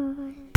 Bye.